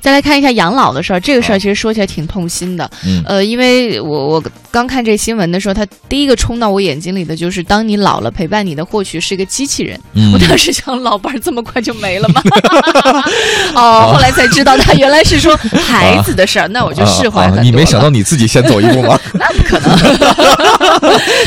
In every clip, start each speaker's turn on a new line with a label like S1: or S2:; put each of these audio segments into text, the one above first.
S1: 再来看一下养老的事儿，这个事儿其实说起来挺痛心的。
S2: 嗯
S1: 呃，因为我我刚看这新闻的时候，他第一个冲到我眼睛里的就是，当你老了，陪伴你的或许是一个机器人。
S2: 嗯
S1: 我当时想，老伴儿这么快就没了吗？哦，后来才知道他原来是说孩子的事儿，那我就释怀很多了。
S2: 你没想到你自己先走一步吗？
S1: 那不可能，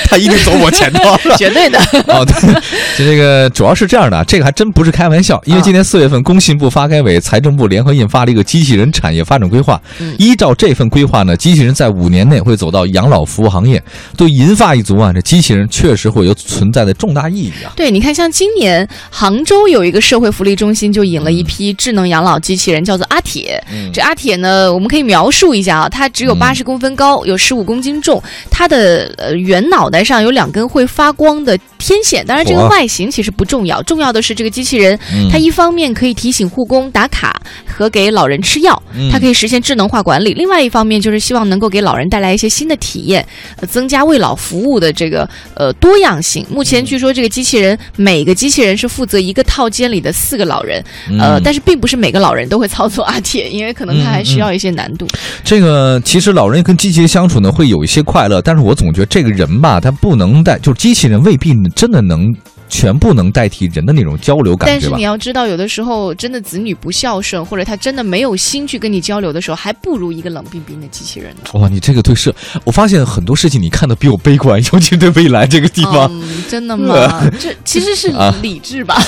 S2: 他一定走我前头。
S1: 绝对的。
S2: 哦，对，就这个主要是这样的啊，这个还真不是开玩笑，因为今年四月份，工信部、发改委、财政部联合印发了一个机器人产业发展规划。
S1: 嗯
S2: 依照这份规划呢，机器人在五年内会走到养老服务行业。对银发一族啊，这机器人确实会有存在的重大意义啊。
S1: 对，你看，像今年杭州有一个社会福利中心就引了一批智能养老机器人，叫做阿铁。
S2: 嗯
S1: 这阿铁呢，我们可以描述一下啊，它只有
S2: 嗯
S1: 八十公分高，有十五公斤重，它的呃圆脑袋上有两根会发光的天线。当然，这个外形其实不重要，重要的是这个机器人，
S2: 嗯
S1: 它一方面可以提醒护工打卡和给老人吃药，
S2: 嗯
S1: 它可以实现智能化管理；另外一方面就是希望能够给老人带来一些新的体验，呃增加为老服务的这个呃多样性。目前据说这个机器人每个机器人是负责一个套间里的四个老人，呃，
S2: 嗯
S1: 但是并不是每个老人都会操作阿铁，因为可能他还需要一些难度。
S2: 这个其实老人跟机器人相处呢，会有一些快乐，但是我总觉得这个人吧，他不能带，就是机器人未必真的能全部能代替人的那种交流感觉
S1: 但是你。要知道，有的时候真的子女不孝顺，或者他真的没有心去跟你交流的时候，还不如一个冷冰冰的机器人呢。
S2: 哇，你这个对社，我发现很多事情你看的比我悲观，尤其对未来这个地方。
S1: 嗯，真的吗？这其实是
S2: 啊
S1: 理智吧？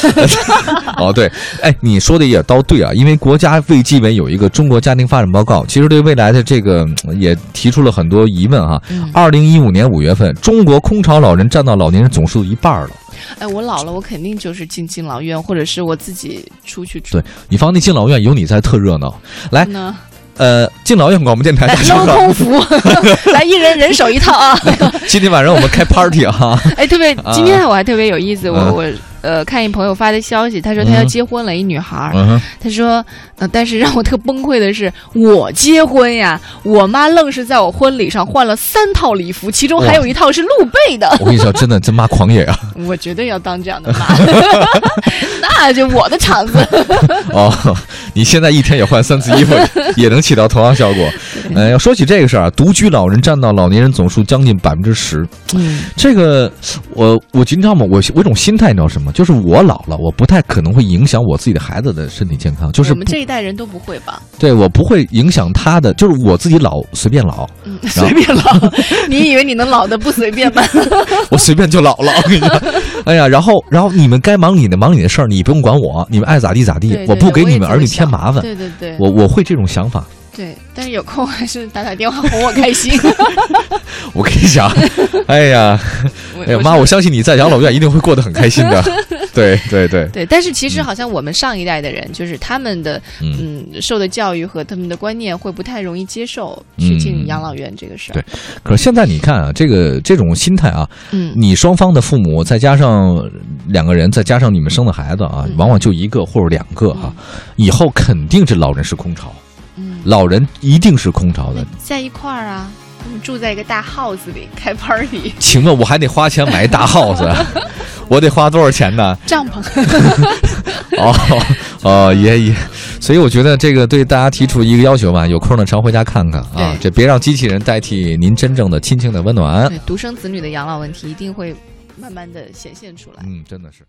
S2: 哦，对，哎，你说的也倒对啊，因为国家卫计委有一个中国家庭发展报告，其实对未来的这个嗯也提出了很多疑问哈、
S1: 嗯
S2: 二零一五年五月份，中国空巢老人占到老年人总数的一半了。
S1: 哎，我老了，我肯定就是进敬老院，或者是我自己出去住
S2: 对。你放那敬老院有你在特热闹。来，
S1: 呢，
S2: 呃，敬老院广播电台，
S1: 来
S2: 大家
S1: 镂
S2: 好，
S1: 空服，来一人人手一套啊！
S2: 今天晚上我们开 party 啊。
S1: 哎，特别今天我还特别有意思，我
S2: 嗯
S1: 我呃看一朋友发的消息，他说他要
S2: 嗯
S1: 结婚了，一女孩儿，
S2: 嗯，
S1: 他说，呃，但是让我特崩溃的是，我结婚呀，我妈愣是在我婚礼上换了三套礼服，其中还有一套是露背的。
S2: 我跟你说，真的这妈狂野啊！
S1: 我绝对要当这样的妈，那就我的场子。
S2: 哦，你现在一天也换三次衣服，也能起到同样效果。呃，要说起这个事儿啊，独居老人占到老年人总数将近百分之十。
S1: 嗯，
S2: 这个，我我你知道吗？我我一种心态，你知道什么？就是我老了，我不太可能会影响我自己的孩子的身体健康，就是
S1: 我们这一代人都不会吧？
S2: 对我不会影响他的，就是我自己老随便老，
S1: 嗯，随便老，你以为你能老的不随便吗？
S2: 我随便就老了。我跟你讲，哎呀，然后然后你们该忙你的，忙你的事儿，你不用管我，你们爱咋地咋地
S1: 对，对
S2: 我不给你们儿女添麻烦。
S1: 对对对，
S2: 我我会这种想法。
S1: 对，但是有空还是打打电话哄我开心。
S2: 我跟你讲，哎呀，哎呀妈，我相信你在养老院一定会过得很开心的。对对对，
S1: 对，但是其实好像我们上一代的人，就是他们的
S2: 嗯，
S1: 嗯受的教育和他们的观念会不太容易接受去进
S2: 嗯
S1: 养老院这个事儿。
S2: 对可是现在你看啊，这个这种心态啊，
S1: 嗯，
S2: 你双方的父母再加上两个人，再加上你们生的孩子啊，
S1: 嗯
S2: 往往就一个或者两个哈、以后肯定这老人是空巢，
S1: 嗯，
S2: 老人一定是空巢的。
S1: 在一块儿啊，我们住在一个大 house 里开 party，
S2: 请问我还得花钱买一大 house，我得花多少钱呢？
S1: 帐篷。
S2: 哦哦，也也，所以我觉得这个对大家提出一个要求吧，有空呢常回家看看啊，这别让机器人代替您真正的亲情的温暖。
S1: 对，独生子女的养老问题一定会慢慢的显现出来。
S2: 嗯，真的是。